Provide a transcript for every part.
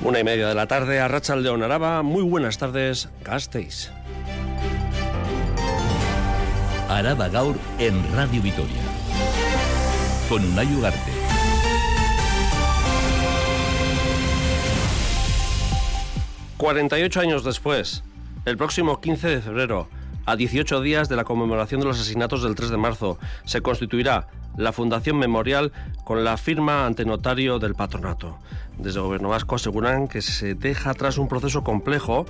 Una y media de la tarde, a Racha León Araba. Muy buenas tardes, Gasteiz. Araba Gaur en Radio Vitoria. Con Unai Ugarte. ...48 años después... ...el próximo 15 de febrero... ...a 18 días de la conmemoración de los asesinatos del 3 de marzo... ...se constituirá la Fundación Memorial con la firma ante notario del patronato. Desde el Gobierno vasco aseguran que se deja atrás un proceso complejo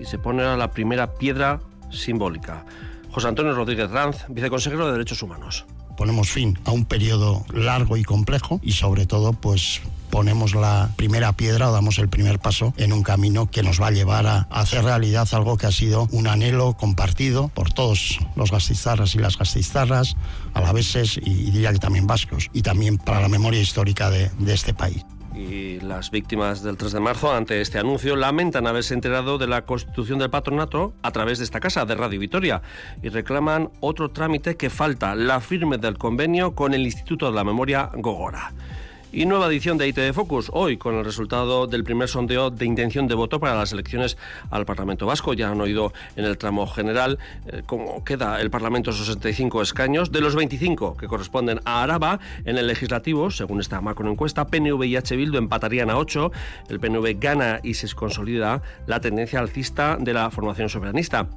y se pone a la primera piedra simbólica. José Antonio Rodríguez Ranz, viceconsejero de Derechos Humanos. Ponemos fin a un periodo largo y complejo y sobre todo pues ponemos la primera piedra o damos el primer paso en un camino que nos va a llevar a hacer realidad algo que ha sido un anhelo compartido por todos los gastizarras y las gastizarras, alaveses y diría que también vascos, y también para la memoria histórica de, de este país y las víctimas del 3 de marzo, ante este anuncio, lamentan haberse enterado de la constitución del patronato a través de esta casa de Radio Vitoria y reclaman otro trámite que falta, la firme del convenio con el Instituto de la Memoria Gogora. Y nueva edición de ITV Focus, hoy con el resultado del primer sondeo de intención de voto para las elecciones al Parlamento Vasco. Ya han oído en el tramo general eh, cómo queda el Parlamento 65 escaños. De los 25 que corresponden a Araba, en el legislativo, según esta macroencuesta, PNV y H. Bildu empatarían a 8. El PNV gana y se consolida la tendencia alcista de la formación soberanista.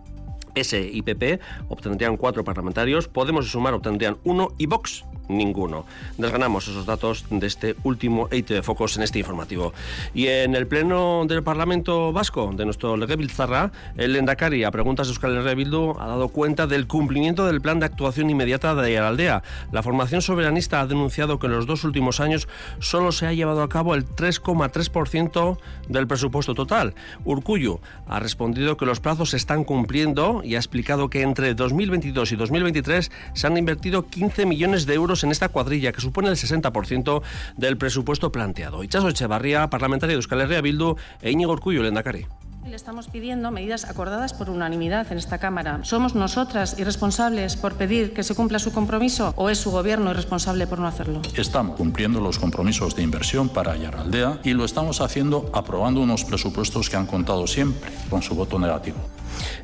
S y PP obtendrían cuatro parlamentarios, Podemos Sumar obtendrían uno y Vox ninguno. Desganamos esos datos de este último EIT de Focos en este informativo. Y en el Pleno del Parlamento Vasco, de nuestro Legebiltzarra, el Endacari, a preguntas de Euskal Herria ha dado cuenta del cumplimiento del plan de actuación inmediata de Aldea. La formación soberanista ha denunciado que en los dos últimos años solo se ha llevado a cabo el 3,3% del presupuesto total. Urcuyo ha respondido que los plazos se están cumpliendo y ha explicado que entre 2022 y 2023 se han invertido 15 millones de euros en esta cuadrilla, que supone el 60% del presupuesto planteado. Ichazo Echevarría, parlamentario de Euskal Herria Bildu, e Íñigo Urcullo, Lendakari. Le estamos pidiendo medidas acordadas por unanimidad en esta Cámara. ¿Somos nosotras irresponsables por pedir que se cumpla su compromiso o es su gobierno irresponsable por no hacerlo? Estamos cumpliendo los compromisos de inversión para Yaraldea y lo estamos haciendo aprobando unos presupuestos que han contado siempre con su voto negativo.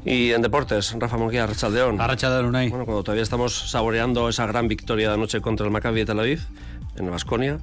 Y en deportes, Rafa Monguía, Arrachaldeón. Arrachaldeón, Bueno, cuando todavía estamos saboreando esa gran victoria de anoche contra el Maccabi de Tel Aviv, en Vasconia.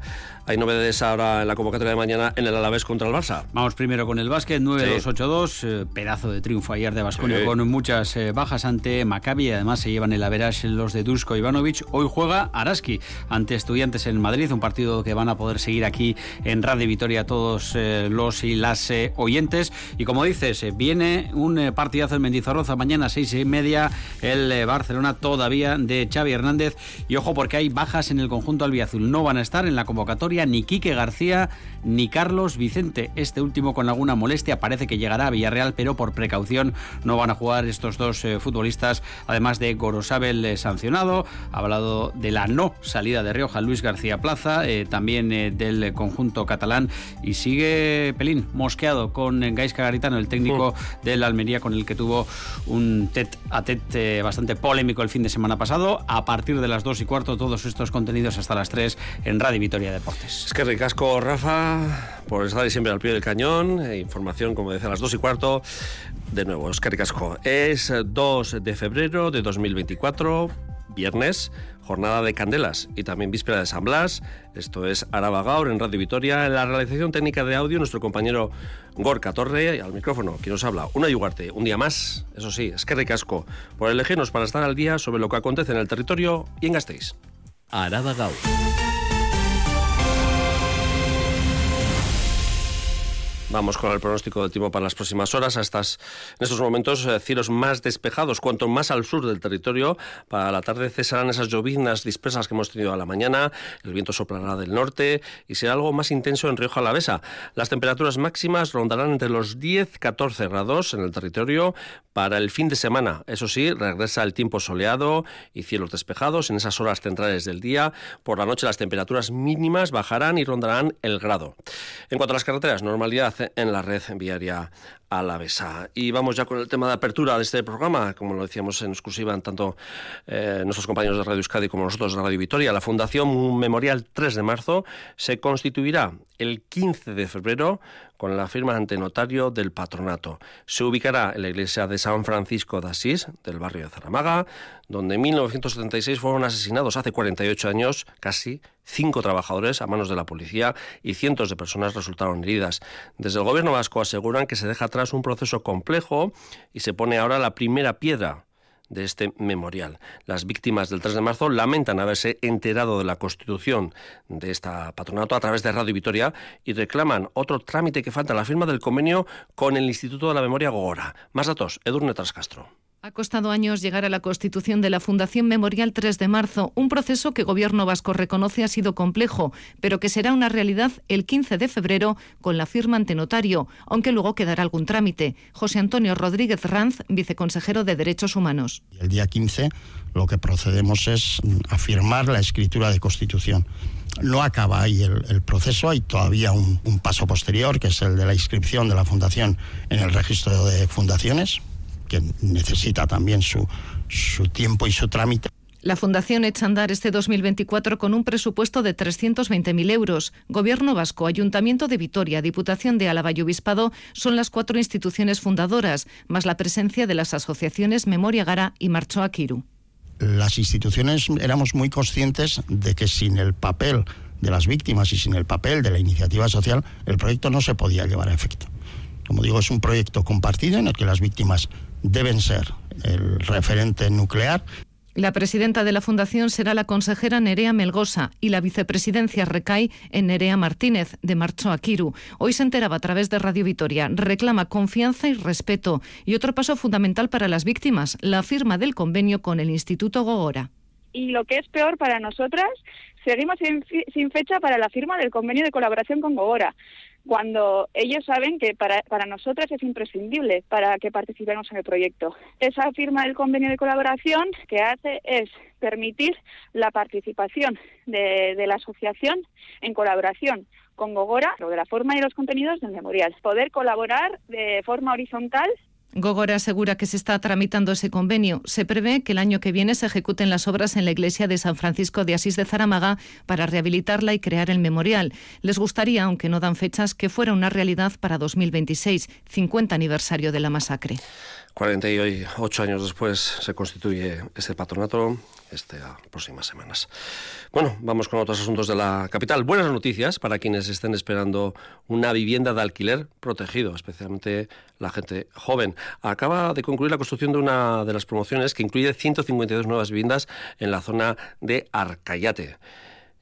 Hay novedades ahora en la convocatoria de mañana en el Alavés contra el Barça. Vamos primero con el básquet, 9-2-8-2, eh, pedazo de triunfo ayer de Vasconia con muchas eh, bajas ante Maccabi, además se llevan el average los de Dusko Ivanovic. Hoy juega Araski ante Estudiantes en Madrid, un partido que van a poder seguir aquí en Radio Vitoria todos eh, los y las oyentes. Y como dices, viene un partidazo en Mendizorroza mañana seis y media, el Barcelona todavía de Xavi Hernández. Y ojo porque hay bajas en el conjunto albiazul. No van a estar en la convocatoria ni Quique García ni Carlos Vicente. Este último con alguna molestia parece que llegará a Villarreal, pero por precaución no van a jugar estos dos eh, futbolistas, además de Gorosabel eh, sancionado. Ha hablado de la no salida de Rioja Luis García Plaza, eh, también del conjunto catalán y sigue Pelín mosqueado con Gaisca Garitano, el técnico mm. del Almería con el que tuvo un tet a tet bastante polémico el fin de semana pasado. A partir de las dos y cuarto, todos estos contenidos hasta las 3 en Radio Vitoria Deportes. Es que ricasco, Rafa, por estar siempre al pie del cañón. E información, como decía, a las dos y cuarto. De nuevo, es que ricasco. Es 2 de febrero de 2024, viernes, jornada de Candelas y también víspera de San Blas. Esto es Araba Gaur en Radio Vitoria. En la realización técnica de audio, nuestro compañero Gorka Torre, y al micrófono, quien nos habla, una yugarte, un día más, eso sí, es que ricasco, por elegirnos para estar al día sobre lo que acontece en el territorio y en Gasteiz. Araba Gaur. Vamos con el pronóstico del tiempo para las próximas horas. A estas, en estos momentos, eh, cielos más despejados. Cuanto más al sur del territorio, para la tarde cesarán esas lloviznas dispersas que hemos tenido a la mañana. El viento soplará del norte y será algo más intenso en Rioja Alavesa. Las temperaturas máximas rondarán entre los 10-14 grados en el territorio para el fin de semana. Eso sí, regresa el tiempo soleado y cielos despejados en esas horas centrales del día. Por la noche las temperaturas mínimas bajarán y rondarán el grado. En cuanto a las carreteras, normalidad en la red viaria alavesa. Y vamos ya con el tema de apertura de este programa, como lo decíamos en exclusiva en tanto eh, nuestros compañeros de Radio Euskadi como nosotros de Radio Vitoria. La Fundación Memorial 3 de marzo se constituirá el 15 de febrero con la firma ante notario del patronato. Se ubicará en la iglesia de San Francisco de Asís, del barrio de Zaramaga, donde en 1976 fueron asesinados hace 48 años casi cinco trabajadores a manos de la policía y cientos de personas resultaron heridas. Desde el gobierno vasco aseguran que se deja atrás un proceso complejo y se pone ahora la primera piedra de este memorial. Las víctimas del 3 de marzo lamentan haberse enterado de la constitución de esta patronato a través de Radio Vitoria y reclaman otro trámite que falta, la firma del convenio con el Instituto de la Memoria Gogora. Más datos, Edurne Trascastro. Ha costado años llegar a la constitución de la Fundación Memorial 3 de marzo, un proceso que Gobierno vasco reconoce ha sido complejo, pero que será una realidad el 15 de febrero con la firma ante notario, aunque luego quedará algún trámite. José Antonio Rodríguez Ranz, viceconsejero de Derechos Humanos. El día 15 lo que procedemos es a firmar la escritura de constitución. No acaba ahí el, proceso, hay todavía un, un paso posterior, que es el de la inscripción de la Fundación en el registro de fundaciones que necesita también su, su tiempo y su trámite. La Fundación echa a andar este 2024 con un presupuesto de 320.000 euros. Gobierno Vasco, Ayuntamiento de Vitoria, Diputación de Álava y Obispado son las cuatro instituciones fundadoras, más la presencia de las asociaciones Memoria Gara y Marcho Akiru. Las instituciones éramos muy conscientes de que sin el papel de las víctimas y sin el papel de la iniciativa social, el proyecto no se podía llevar a efecto. Como digo, es un proyecto compartido en el que las víctimas deben ser el referente nuclear. La presidenta de la Fundación será la consejera Nerea Melgosa y la vicepresidencia recae en Nerea Martínez, de Marcho Akiru. Hoy se enteraba a través de Radio Vitoria. Reclama confianza y respeto. Y otro paso fundamental para las víctimas, la firma del convenio con el Instituto Gogora. Y lo que es peor para nosotras, seguimos sin, sin fecha para la firma del convenio de colaboración con Gogora cuando ellos saben que para, para nosotras es imprescindible para que participemos en el proyecto. Esa firma del convenio de colaboración que hace es permitir la participación de, de la asociación en colaboración con Gogora, de la forma y los contenidos del memorial. Poder colaborar de forma horizontal Gogora asegura que se está tramitando ese convenio. Se prevé que el año que viene se ejecuten las obras en la iglesia de San Francisco de Asís de Zaramaga para rehabilitarla y crear el memorial. Les gustaría, aunque no dan fechas, que fuera una realidad para 2026, 50 aniversario de la masacre. 48 años después se constituye este patronato estas próximas semanas. Bueno, vamos con otros asuntos de la capital. Buenas noticias para quienes estén esperando una vivienda de alquiler protegido, especialmente la gente joven. Acaba de concluir la construcción de una de las promociones que incluye 152 nuevas viviendas en la zona de Arcayate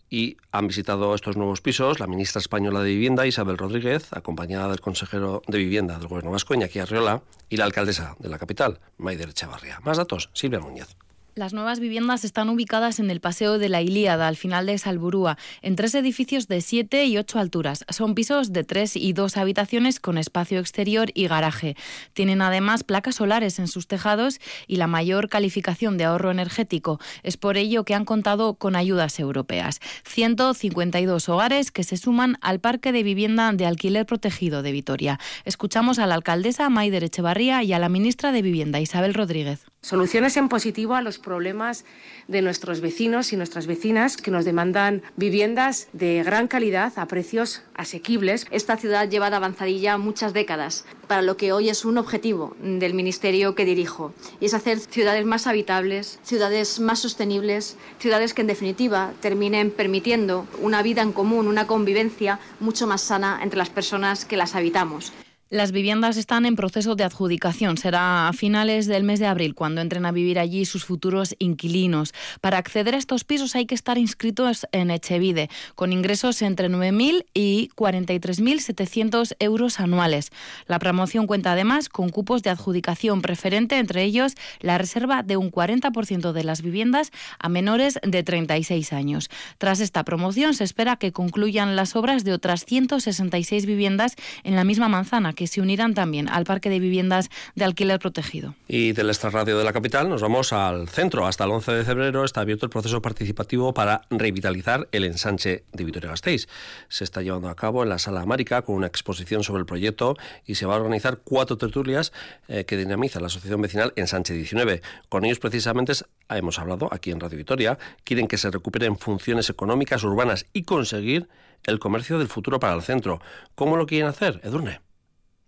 y han visitado estos nuevos pisos la ministra española de Vivienda, Isabel Rodríguez, acompañada del consejero de Vivienda del Gobierno vasco, Iñaki Arriola, y la alcaldesa de la capital, Maider Chavarria. Más datos, Silvia Núñez. Las nuevas viviendas están ubicadas en el Paseo de la Ilíada, al final de Salburúa, en tres edificios de siete y ocho alturas. Son pisos de tres y dos habitaciones con espacio exterior y garaje. Tienen además placas solares en sus tejados y la mayor calificación de ahorro energético. Es por ello que han contado con ayudas europeas. 152 hogares que se suman al parque de vivienda de alquiler protegido de Vitoria. Escuchamos a la alcaldesa Maider Echevarría y a la ministra de Vivienda Isabel Rodríguez. Soluciones en positivo a los problemas de nuestros vecinos y nuestras vecinas que nos demandan viviendas de gran calidad a precios asequibles. Esta ciudad lleva de avanzadilla muchas décadas para lo que hoy es un objetivo del ministerio que dirijo y es hacer ciudades más habitables, ciudades más sostenibles, ciudades que en definitiva terminen permitiendo una vida en común, una convivencia mucho más sana entre las personas que las habitamos. Las viviendas están en proceso de adjudicación. Será a finales del mes de abril cuando entren a vivir allí sus futuros inquilinos. Para acceder a estos pisos hay que estar inscritos en Echevide, con ingresos entre 9.000 y 43.700 euros anuales. La promoción cuenta además con cupos de adjudicación preferente, entre ellos la reserva de un 40% de las viviendas a menores de 36 años. Tras esta promoción se espera que concluyan las obras de otras 166 viviendas en la misma manzana que se unirán también al parque de viviendas de alquiler protegido. Y del extrarradio de la capital nos vamos al centro. Hasta el 11 de febrero está abierto el proceso participativo para revitalizar el ensanche de Vitoria-Gasteiz. Se está llevando a cabo en la Sala América con una exposición sobre el proyecto y se va a organizar cuatro tertulias eh, que dinamiza la Asociación Vecinal Ensanche 19. Con ellos precisamente hemos hablado aquí en Radio Vitoria. Quieren que se recuperen funciones económicas urbanas y conseguir el comercio del futuro para el centro. ¿Cómo lo quieren hacer, Edurne?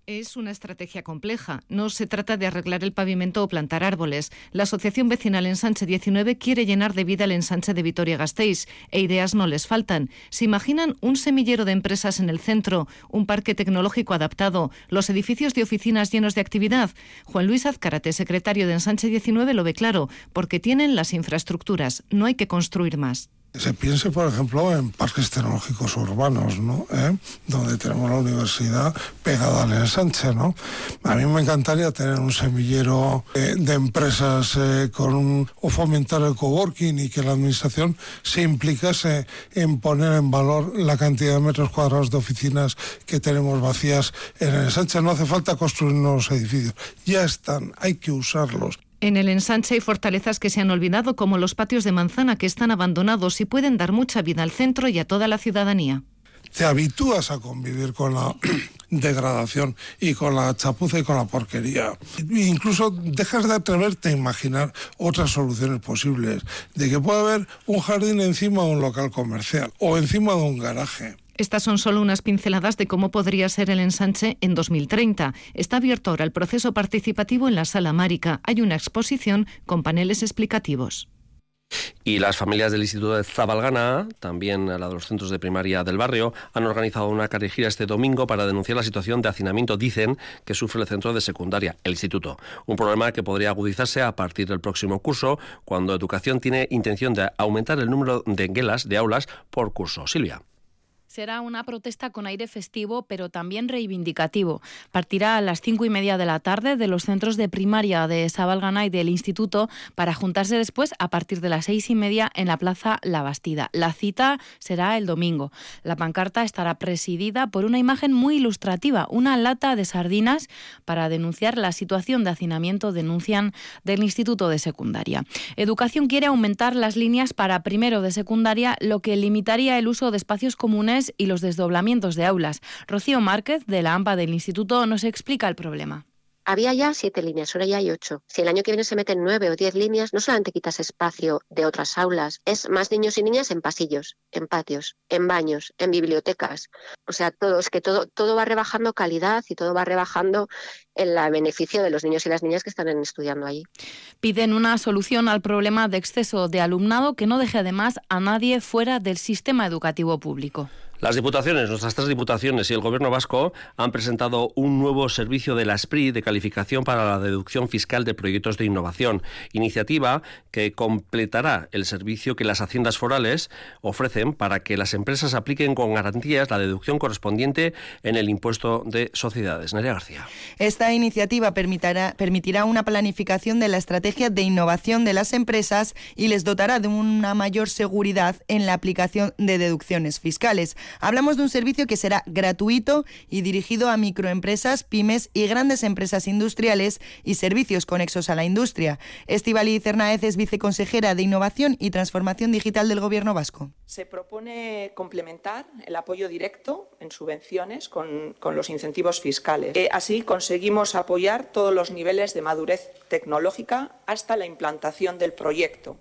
Es una estrategia compleja. No se trata de arreglar el pavimento o plantar árboles. La Asociación Vecinal Ensanche 19 quiere llenar de vida el ensanche de Vitoria-Gasteiz e ideas no les faltan. ¿Se imaginan un semillero de empresas en el centro, un parque tecnológico adaptado, los edificios de oficinas llenos de actividad? Juan Luis Azcárate, secretario de Ensanche 19, lo ve claro, porque tienen las infraestructuras. No hay que construir más se piense, por ejemplo, en parques tecnológicos urbanos, ¿no? ¿Eh? Donde tenemos la universidad pegada al ensanche, ¿no? A mí me encantaría tener un semillero eh, de empresas eh, con o fomentar el coworking y que la administración se implicase en poner en valor la cantidad de metros cuadrados de oficinas que tenemos vacías en el. No hace falta construir nuevos edificios, ya están, hay que usarlos. En el ensanche hay fortalezas que se han olvidado, como los patios de manzana que están abandonados y pueden dar mucha vida al centro y a toda la ciudadanía. Te habitúas a convivir con la degradación y con la chapuza y con la porquería. Incluso dejas de atreverte a imaginar otras soluciones posibles, de que puede haber un jardín encima de un local comercial o encima de un garaje. Estas son solo unas pinceladas de cómo podría ser el ensanche en 2030. Está abierto ahora el proceso participativo en la Sala Márica. Hay una exposición con paneles explicativos. Y las familias del Instituto de Zabalgana, también la de los centros de primaria del barrio, han organizado una carregira este domingo para denunciar la situación de hacinamiento, dicen, que sufre el centro de secundaria, el instituto. Un problema que podría agudizarse a partir del próximo curso, cuando Educación tiene intención de aumentar el número de guelas, de aulas, por curso. Silvia. Será una protesta con aire festivo, pero también reivindicativo. Partirá a las cinco y media de la tarde de los centros de primaria de Sabalgana y del Instituto para juntarse después a partir de las seis y media en la Plaza La Bastida. La cita será el domingo. La pancarta estará presidida por una imagen muy ilustrativa, una lata de sardinas para denunciar la situación de hacinamiento, denuncian del Instituto de Secundaria. Educación quiere aumentar las líneas para primero de secundaria, lo que limitaría el uso de espacios comunes y los desdoblamientos de aulas. Rocío Márquez, de la AMPA del Instituto, nos explica el problema. Había ya siete líneas, ahora ya hay ocho. Si el año que viene se meten nueve o diez líneas, no solamente quitas espacio de otras aulas, es más niños y niñas en pasillos, en patios, en baños, en bibliotecas. O sea, todo, es que todo, todo va rebajando calidad y todo va rebajando el beneficio de los niños y las niñas que están estudiando allí. Piden una solución al problema de exceso de alumnado que no deje además a nadie fuera del sistema educativo público. Las diputaciones, nuestras tres diputaciones y el Gobierno vasco han presentado un nuevo servicio de la SPRI de calificación para la deducción fiscal de proyectos de innovación, iniciativa que completará el servicio que las haciendas forales ofrecen para que las empresas apliquen con garantías la deducción correspondiente en el impuesto de sociedades. Nerea García. Esta iniciativa permitirá, permitirá una planificación de la estrategia de innovación de las empresas y les dotará de una mayor seguridad en la aplicación de deducciones fiscales. Hablamos de un servicio que será gratuito y dirigido a microempresas, pymes y grandes empresas industriales y servicios conexos a la industria. Estivali Cernaez es viceconsejera de Innovación y Transformación Digital del Gobierno vasco. Se propone complementar el apoyo directo en subvenciones con, los incentivos fiscales. Eh, así conseguimos apoyar todos los niveles de madurez tecnológica hasta la implantación del proyecto.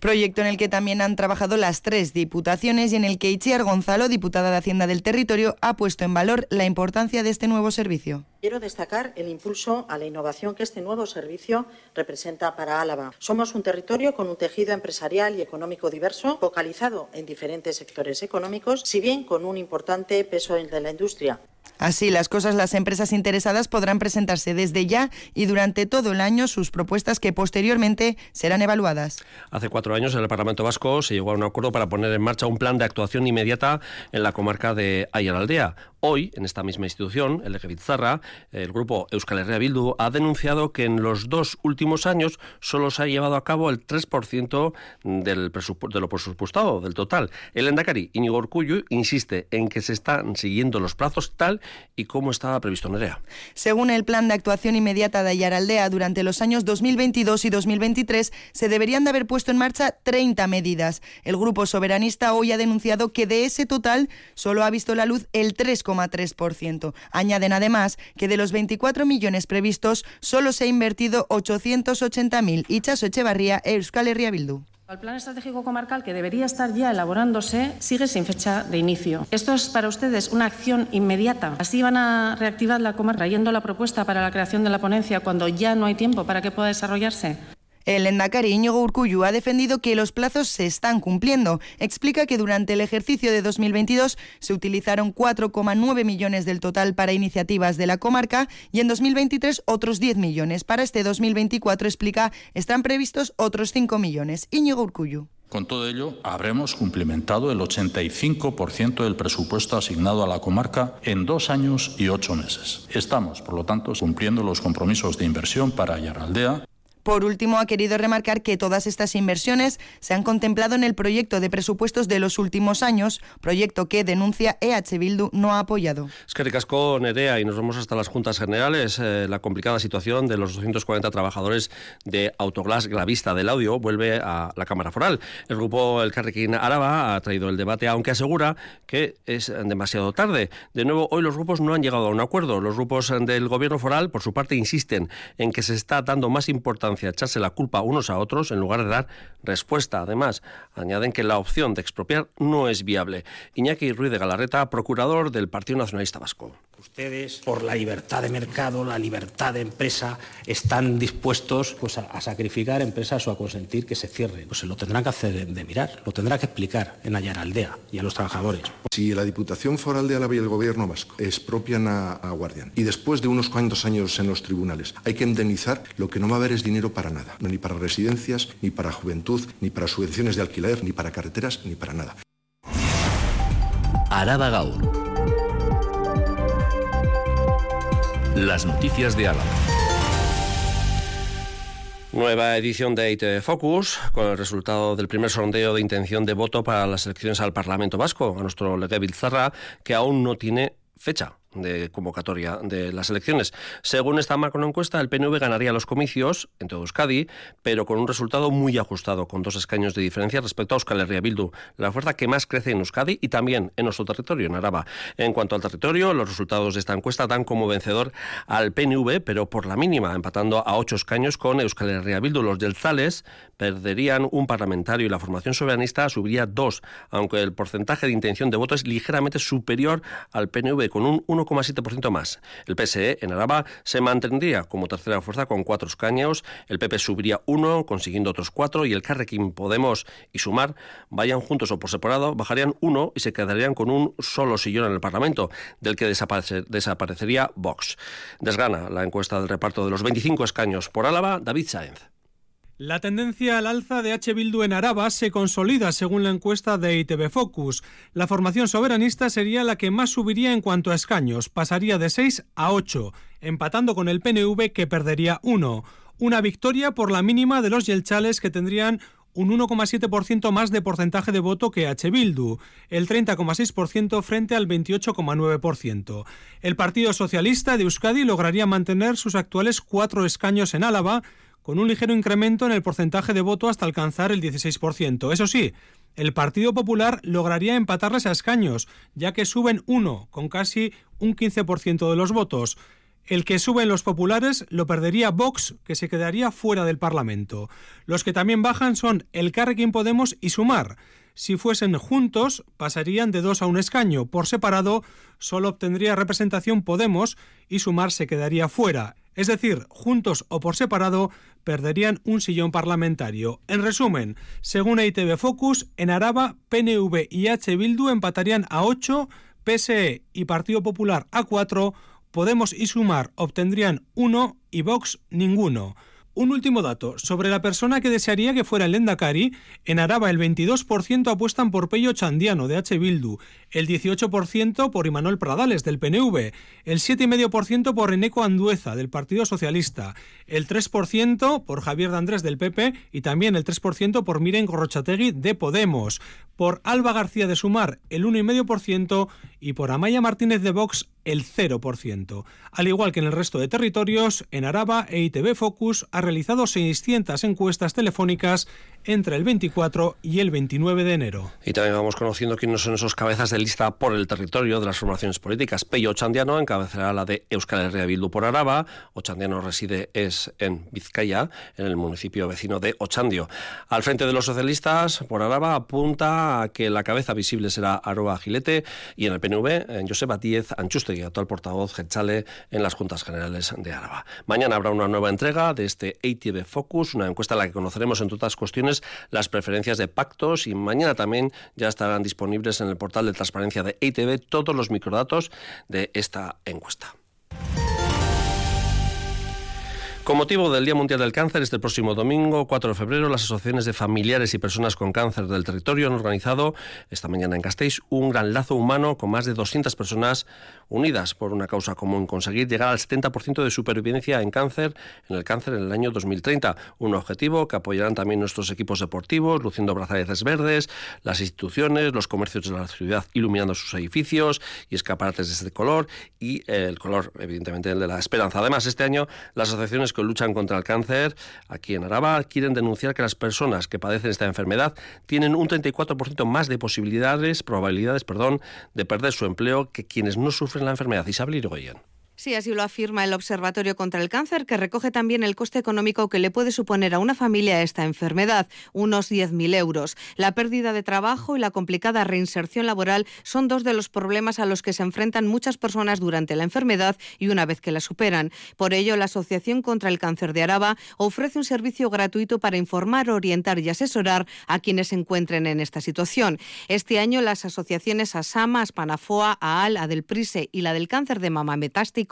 Proyecto en el que también han trabajado las tres diputaciones y en el que Itziar Gonzalo, diputado diputada de Hacienda del Territorio, ha puesto en valor la importancia de este nuevo servicio. Quiero destacar el impulso a la innovación que este nuevo servicio representa para Álava. Somos un territorio con un tejido empresarial y económico diverso, focalizado en diferentes sectores económicos, si bien con un importante peso de la industria. Así las cosas, las empresas interesadas podrán presentarse desde ya y durante todo el año sus propuestas que posteriormente serán evaluadas. Hace cuatro años en el Parlamento Vasco se llegó a un acuerdo para poner en marcha un plan de actuación inmediata en la comarca de Ayaraldea. Hoy, en esta misma institución, el Egebitzarra, el grupo Euskal Herria Bildu ha denunciado que en los dos últimos años solo se ha llevado a cabo el 3% del de lo presupuestado, del total. El Endacari, Íñigo Urcuyu, insiste en que se están siguiendo los plazos tal y como estaba previsto en Nerea. Según el plan de actuación inmediata de Ayaraldea, durante los años 2022 y 2023 se deberían de haber puesto en marcha 30 medidas. El grupo soberanista hoy ha denunciado que de ese total solo ha visto la luz el 3,3%. Añaden además que de los 24 millones previstos solo se ha invertido 880.000. Ichaso Echevarría, Euskal Herria Bildu. El plan estratégico comarcal que debería estar ya elaborándose sigue sin fecha de inicio. Esto es para ustedes una acción inmediata. Así van a reactivar la comarca trayendo la propuesta para la creación de la ponencia cuando ya no hay tiempo para que pueda desarrollarse. El Endacari Íñigo Urcuyu ha defendido que los plazos se están cumpliendo. Explica que durante el ejercicio de 2022 se utilizaron 4,9 millones del total para iniciativas de la comarca y en 2023 otros 10 millones. Para este 2024, explica, están previstos otros 5 millones. Íñigo Urcuyu. Con todo ello, habremos cumplimentado el 85% del presupuesto asignado a la comarca en dos años y ocho meses. Estamos, por lo tanto, cumpliendo los compromisos de inversión para Yaraldea por último, ha querido remarcar que todas estas inversiones se han contemplado en el proyecto de presupuestos de los últimos años, proyecto que denuncia EH Bildu no ha apoyado. Es que ricasco, Nerea, y nos vamos hasta las juntas generales. Eh, la complicada situación de los 240 trabajadores de Autoglass Glavista del Audio vuelve a la Cámara Foral. El grupo El Carrequín Araba ha traído el debate, aunque asegura que es demasiado tarde. De nuevo, hoy los grupos no han llegado a un acuerdo. Los grupos del Gobierno Foral, por su parte, insisten en que se está dando más importancia echarse la culpa unos a otros en lugar de dar respuesta. Además, añaden que la opción de expropiar no es viable. Iñaki Ruiz de Galarreta, procurador del Partido Nacionalista Vasco. Ustedes, por la libertad de mercado, la libertad de empresa, están dispuestos pues, a, sacrificar empresas o a consentir que se cierren. Pues se lo tendrán que hacer de, mirar, lo tendrá que explicar en Ayaraldea y a los trabajadores. Si la Diputación Foral de Álava y el Gobierno vasco expropian a, a Guardián y después de unos cuantos años en los tribunales hay que indemnizar, lo que no va a haber es dinero para nada, ni para residencias, ni para juventud, ni para subvenciones de alquiler, ni para carreteras, ni para nada. Araba Gaur. Las noticias de Álava. Nueva edición de IT Focus, con el resultado del primer sondeo de intención de voto para las elecciones al Parlamento Vasco, a nuestro Legue Bilzarra, que aún no tiene fecha de convocatoria de las elecciones. Según esta macroencuesta, el PNV ganaría los comicios en todo Euskadi, pero con un resultado muy ajustado, con dos escaños de diferencia respecto a Euskal Herria la fuerza que más crece en Euskadi y también en nuestro territorio, en Araba. En cuanto al territorio, los resultados de esta encuesta dan como vencedor al PNV, pero por la mínima, empatando a ocho escaños con Euskal Herria Bildu. Los del Zales perderían un parlamentario y la formación soberanista subiría dos, aunque el porcentaje de intención de voto es ligeramente superior al PNV, con un 1,7% más. El PSE en Araba se mantendría como tercera fuerza con cuatro escaños, el PP subiría uno, consiguiendo otros cuatro, y el Carrequín Podemos y Sumar, vayan juntos o por separado, bajarían uno y se quedarían con un solo sillón en el Parlamento, del que desaparecería Vox. Desgana la encuesta del reparto de los 25 escaños por Álava, David Sáenz. La tendencia al alza de H. Bildu en Araba se consolida según la encuesta de ITV Focus. La formación soberanista sería la que más subiría en cuanto a escaños, pasaría de 6 a 8, empatando con el PNV que perdería 1. Una victoria por la mínima de los Yelchales que tendrían un 1,7% más de porcentaje de voto que H. Bildu, el 30,6% frente al 28,9%. El Partido Socialista de Euskadi lograría mantener sus actuales cuatro escaños en Álava, con un ligero incremento en el porcentaje de voto hasta alcanzar el 16%. Eso sí, el Partido Popular lograría empatarles a escaños, ya que suben uno, con casi un 15% de los votos. El que suben los populares lo perdería Vox, que se quedaría fuera del Parlamento. Los que también bajan son el Carrequín Podemos y Sumar. Si fuesen juntos, pasarían de dos a un escaño. Por separado, solo obtendría representación Podemos y Sumar se quedaría fuera. Es decir, juntos o por separado, perderían un sillón parlamentario. En resumen, según ITV Focus, en Araba, PNV y H. Bildu empatarían a 8, PSE y Partido Popular a 4, Podemos y Sumar obtendrían 1 y Vox ninguno. Un último dato. Sobre la persona que desearía que fuera el Lendakari, en Araba el 22% apuestan por Pello Chandiano, de H. Bildu, el 18% por Imanol Pradales, del PNV, el 7,5% por Eneco Andueza, del Partido Socialista, el 3% por Javier Andrés, del PP, y también el 3% por Miren Gorrochategui, de Podemos, por Alba García de Sumar, el 1,5%, y por Amaya Martínez de Vox, el 0%. Al igual que en el resto de territorios, en Araba, EITB Focus ha realizado 600 encuestas telefónicas entre el 24 y el 29 de enero. Y también vamos conociendo quiénes son esos cabezas de lista por el territorio de las formaciones políticas. Pello Ochandiano encabezará la de Euskal Herria Bildu por Araba. Ochandiano reside es en Vizcaya, en el municipio vecino de Ochandio. Al frente de los socialistas, por Araba, apunta a que la cabeza visible será Aroa Gilete y en el PNV, en Joseba Díez Anchustegui, actual portavoz Gechale en las Juntas Generales de Araba. Mañana habrá una nueva entrega de este ATV Focus, una encuesta en la que conoceremos, entre otras cuestiones, las preferencias de pactos y mañana también ya estarán disponibles en el portal de transparencia de ATV todos los microdatos de esta encuesta. Con motivo del Día Mundial del Cáncer, este próximo domingo, 4 de febrero, las asociaciones de familiares y personas con cáncer del territorio han organizado esta mañana en Gasteiz un gran lazo humano con más de 200 personas unidas por una causa común, conseguir llegar al 70% de supervivencia en cáncer, en el cáncer en el año 2030. Un objetivo que apoyarán también nuestros equipos deportivos, luciendo brazaletes verdes, las instituciones, los comercios de la ciudad iluminando sus edificios y escaparates de este color y el color, evidentemente, el de la esperanza. Además, este año las asociaciones luchan contra el cáncer aquí en Araba quieren denunciar que las personas que padecen esta enfermedad tienen un 34% más de posibilidades, probabilidades, perdón, de perder su empleo que quienes no sufren la enfermedad. Isabel Irigoyen. Sí, así lo afirma el Observatorio contra el Cáncer, que recoge también el coste económico que le puede suponer a una familia esta enfermedad, unos 10.000 euros. La pérdida de trabajo y la complicada reinserción laboral son dos de los problemas a los que se enfrentan muchas personas durante la enfermedad y una vez que la superan. Por ello, la Asociación contra el Cáncer de Araba ofrece un servicio gratuito para informar, orientar y asesorar a quienes se encuentren en esta situación. Este año, las asociaciones ASAMA, Aspanafoa, AAL, Adelprise y la del cáncer de mama metástico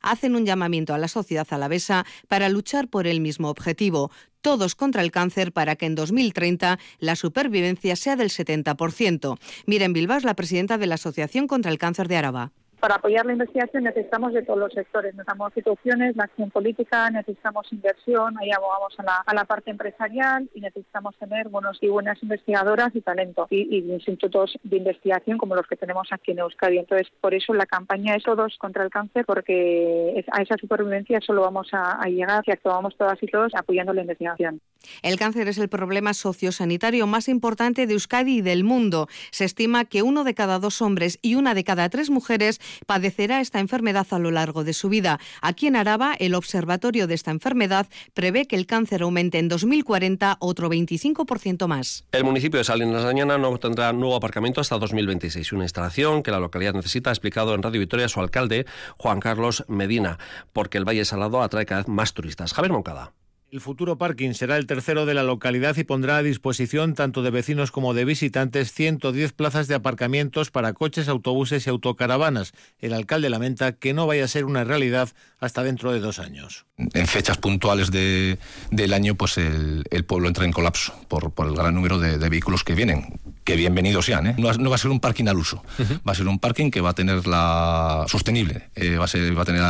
hacen un llamamiento a la sociedad alavesa para luchar por el mismo objetivo, todos contra el cáncer para que en 2030 la supervivencia sea del 70%. Miren Bilbao la presidenta de la Asociación contra el Cáncer de Araba para apoyar la investigación necesitamos de todos los sectores, necesitamos instituciones, la acción política, necesitamos inversión, ahí abogamos a la, a la parte empresarial y necesitamos tener buenos y buenas investigadoras y talento y, institutos de investigación como los que tenemos aquí en Euskadi. Entonces, por eso la campaña es Todos contra el cáncer, porque a esa supervivencia solo vamos a, a llegar si actuamos todas y todos apoyando la investigación. El cáncer es el problema sociosanitario más importante de Euskadi y del mundo. Se estima que uno de cada dos hombres y una de cada tres mujeres padecerá esta enfermedad a lo largo de su vida. Aquí en Araba, el observatorio de esta enfermedad prevé que el cáncer aumente en 2040 otro 25% más. El municipio de Salinas de Añana no tendrá nuevo aparcamiento hasta 2026, una instalación que la localidad necesita, ha explicado en Radio Victoria su alcalde, Juan Carlos Medina, porque el Valle Salado atrae cada vez más turistas. Javier Moncada. El futuro parking será el tercero de la localidad y pondrá a disposición tanto de vecinos como de visitantes 110 plazas de aparcamientos para coches, autobuses y autocaravanas. El alcalde lamenta que no vaya a ser una realidad hasta dentro de dos años. En fechas puntuales de, del año, pues el, pueblo entra en colapso por, el gran número de, vehículos que vienen. Que bienvenidos sean, ¿eh? no, va a ser un parking al uso, va a ser un parking que va a tener la sostenible, eh, va a ser, va a tener,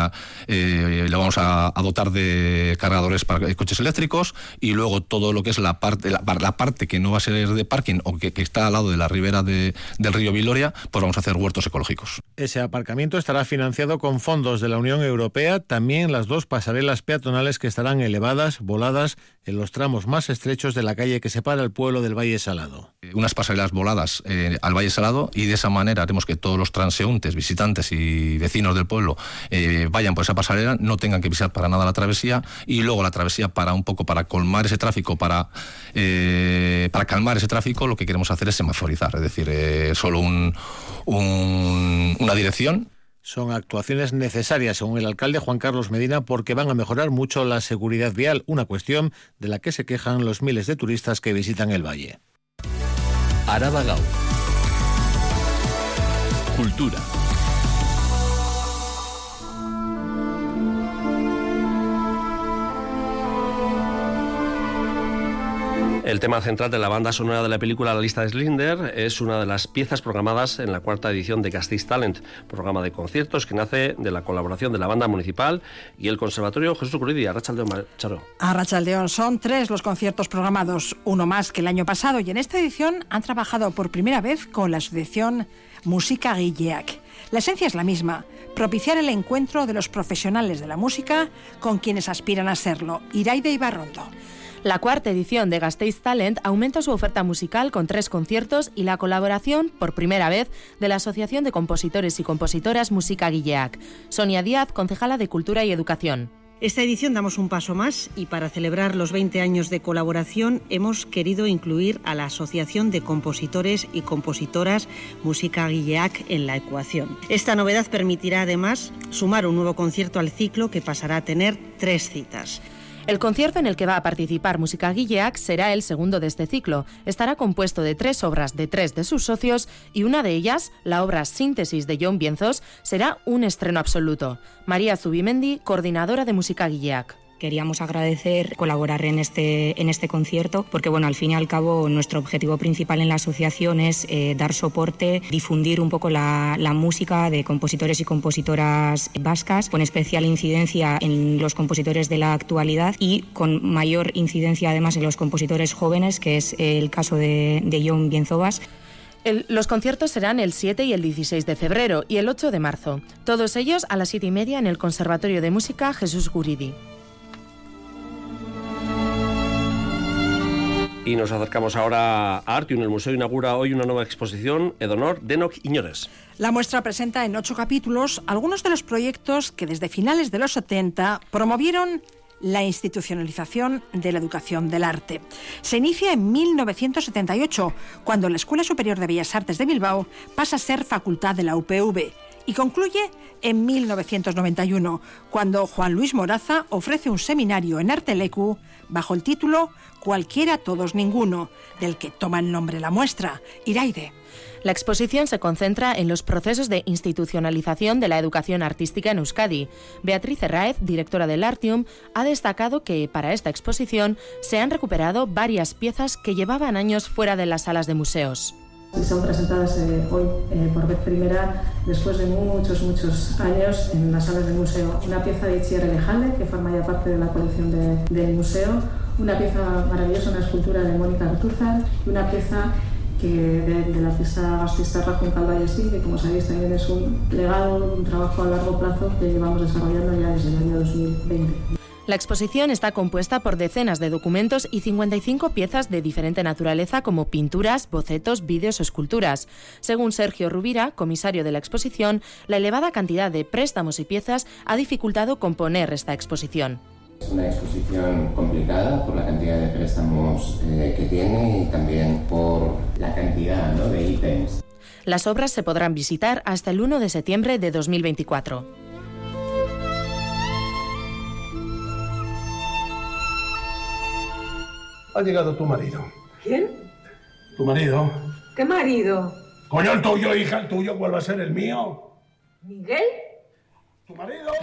eh, le vamos a, dotar de cargadores para coches eléctricos y luego todo lo que es la parte, la, parte que no va a ser de parking o que, está al lado de la ribera del río Viloria, pues vamos a hacer huertos ecológicos. Ese aparcamiento estará financiado con fondos de la Unión Europea, también las dos pasarelas peatonales que estarán elevadas, voladas en los tramos más estrechos de la calle que separa el pueblo del Valle Salado. Unas pasarelas voladas eh, al Valle Salado y de esa manera haremos que todos los transeúntes, visitantes y vecinos del pueblo eh, vayan por esa pasarela, no tengan que pisar para nada la travesía y luego la travesía para un poco para colmar ese tráfico, para, eh, para calmar ese tráfico, lo que queremos hacer es semaforizar, es decir, solo un, una dirección son actuaciones necesarias, según el alcalde Juan Carlos Medina, porque van a mejorar mucho la seguridad vial, una cuestión de la que se quejan los miles de turistas que visitan el valle. Araba Cultura. El tema central de la banda sonora de la película La lista de Slinder es una de las piezas programadas en la cuarta edición de Castix Talent, programa de conciertos que nace de la colaboración de la banda municipal y el Conservatorio Jesús Curidi. Arrachaldeón, Charo. Arrachaldeón, son tres los conciertos programados, uno más que el año pasado, y en esta edición han trabajado por primera vez con la asociación Música Guilleac. La esencia es la misma, propiciar el encuentro de los profesionales de la música con quienes aspiran a serlo. Iraide y Barrondo. La cuarta edición de Gasteiz Talent aumenta su oferta musical con tres conciertos y la colaboración, por primera vez, de la Asociación de Compositores y Compositoras Música Guilleac. Sonia Díaz, concejala de Cultura y Educación. Esta edición damos un paso más y para celebrar los 20 años de colaboración hemos querido incluir a la Asociación de Compositores y Compositoras Música Guilleac en la ecuación. Esta novedad permitirá además sumar un nuevo concierto al ciclo que pasará a tener tres citas. El concierto en el que va a participar Música Guilleac será el segundo de este ciclo. Estará compuesto de tres obras de tres de sus socios y una de ellas, la obra Síntesis de John Bienzos, será un estreno absoluto. María Zubimendi, coordinadora de Música Guilleac. Queríamos agradecer colaborar en este, en este concierto porque, bueno, al fin y al cabo, nuestro objetivo principal en la asociación es eh, dar soporte, difundir un poco la, música de compositores y compositoras vascas, con especial incidencia en los compositores de la actualidad y con mayor incidencia además en los compositores jóvenes, que es el caso de, de John Bienzobas. El, los conciertos serán el 7 y el 16 de febrero y el 8 de marzo. Todos ellos a las 7 y media en el Conservatorio de Música Jesús Guridi. Y nos acercamos ahora a Artium. El museo inaugura hoy una nueva exposición, Edonor Denok Iñores. La muestra presenta en ocho capítulos algunos de los proyectos que desde finales de los 70 promovieron la institucionalización de la educación del arte. Se inicia en 1978, cuando la Escuela Superior de Bellas Artes de Bilbao pasa a ser facultad de la UPV y concluye en 1991, cuando Juan Luis Moraza ofrece un seminario en Artelecu bajo el título Cualquiera, todos, ninguno, del que toma el nombre la muestra, Iraide. La exposición se concentra en los procesos de institucionalización de la educación artística en Euskadi. Beatriz Herráez, directora del Artium, ha destacado que para esta exposición se han recuperado varias piezas que llevaban años fuera de las salas de museos y son presentadas eh, hoy eh, por vez primera después de muchos, muchos años en las salas del museo. Una pieza de Itziar Alejandre, que forma ya parte de la colección de, del museo, una pieza maravillosa, una escultura de Mónica Artúzar y una pieza que de, de la artista gastista Rafael Calvallesí, que como sabéis también es un legado, un trabajo a largo plazo que llevamos desarrollando ya desde el año 2020. La exposición está compuesta por decenas de documentos y 55 piezas de diferente naturaleza como pinturas, bocetos, vídeos o esculturas. Según Sergio Rubira, comisario de la exposición, la elevada cantidad de préstamos y piezas ha dificultado componer esta exposición. Es una exposición complicada por la cantidad de préstamos eh, que tiene y también por la cantidad ¿no? de ítems. Las obras se podrán visitar hasta el 1 de septiembre de 2024. Ha llegado tu marido. ¿Quién? Tu marido. ¿Qué marido? Coño, el tuyo, hija, el tuyo vuelve a ser el mío. ¿Miguel?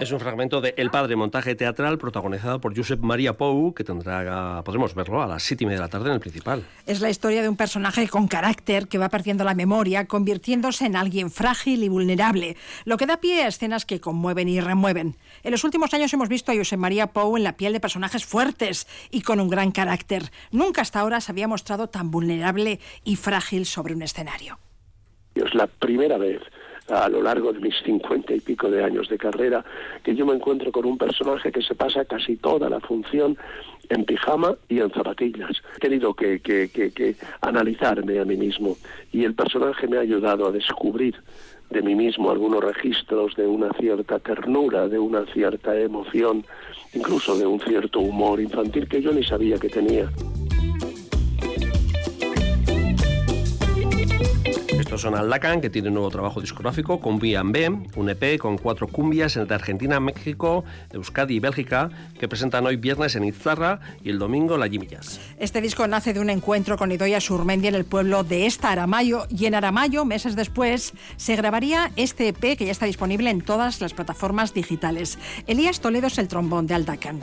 Es un fragmento de El Padre, montaje teatral protagonizado por Josep María Pou, que tendrá, podremos verlo a las siete y media de la tarde en el principal. Es la historia de un personaje con carácter que va perdiendo la memoria, convirtiéndose en alguien frágil y vulnerable, lo que da pie a escenas que conmueven y remueven. En los últimos años hemos visto a Josep María Pou en la piel de personajes fuertes y con un gran carácter. Nunca hasta ahora se había mostrado tan vulnerable y frágil sobre un escenario. Es la primera vez a lo largo de mis cincuenta y pico de años de carrera, que yo me encuentro con un personaje que se pasa casi toda la función en pijama y en zapatillas. He tenido que, que, que, que analizarme a mí mismo y el personaje me ha ayudado a descubrir de mí mismo algunos registros de una cierta ternura, de una cierta emoción, incluso de un cierto humor infantil que yo ni sabía que tenía. Estos son Aldacan, que tiene un nuevo trabajo discográfico, con B un EP con cuatro cumbias entre Argentina, México, Euskadi y Bélgica, que presentan hoy viernes en Izarra y el domingo La Jimillas. Este disco nace de un encuentro con Idoia Surmendi en el pueblo de Esta Aramayo, y en Aramayo, meses después, se grabaría este EP que ya está disponible en todas las plataformas digitales. Elías Toledo es el trombón de Aldacan.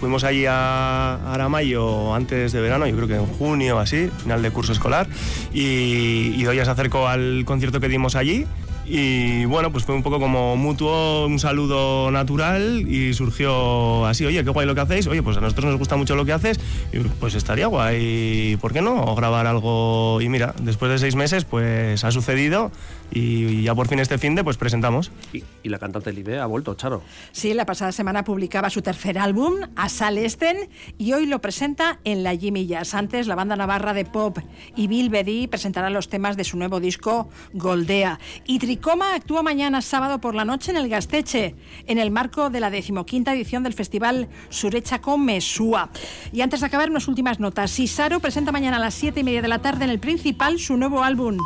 Fuimos allí a Aramayo antes de verano, yo creo que en junio así, final de curso escolar, y, y Doya se acercó al concierto que dimos allí y bueno, pues fue un poco como mutuo, un saludo natural y surgió así, oye, qué guay lo que hacéis, oye, pues a nosotros nos gusta mucho lo que haces, y pues estaría guay, ¿por qué no? grabar algo y mira, después de seis meses pues ha sucedido y ya por fin este fin de pues presentamos. Y, y la cantante Libe ha vuelto, Charo. Sí, la pasada semana publicaba su tercer álbum, A Esten, y hoy lo presenta en la Jimmy Jazz. Antes, la banda navarra de pop y Bill Beddy presentará los temas de su nuevo disco Goldea. Y Tricoma actúa mañana sábado por la noche en el Gasteche, en el marco de la decimoquinta edición del festival Surecha con Mesúa. Y antes de acabar, unas últimas notas. Sisaro presenta mañana a las siete y media de la tarde en el Principal su nuevo álbum,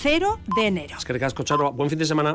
Cero de enero. Es que Charo. Buen fin de semana.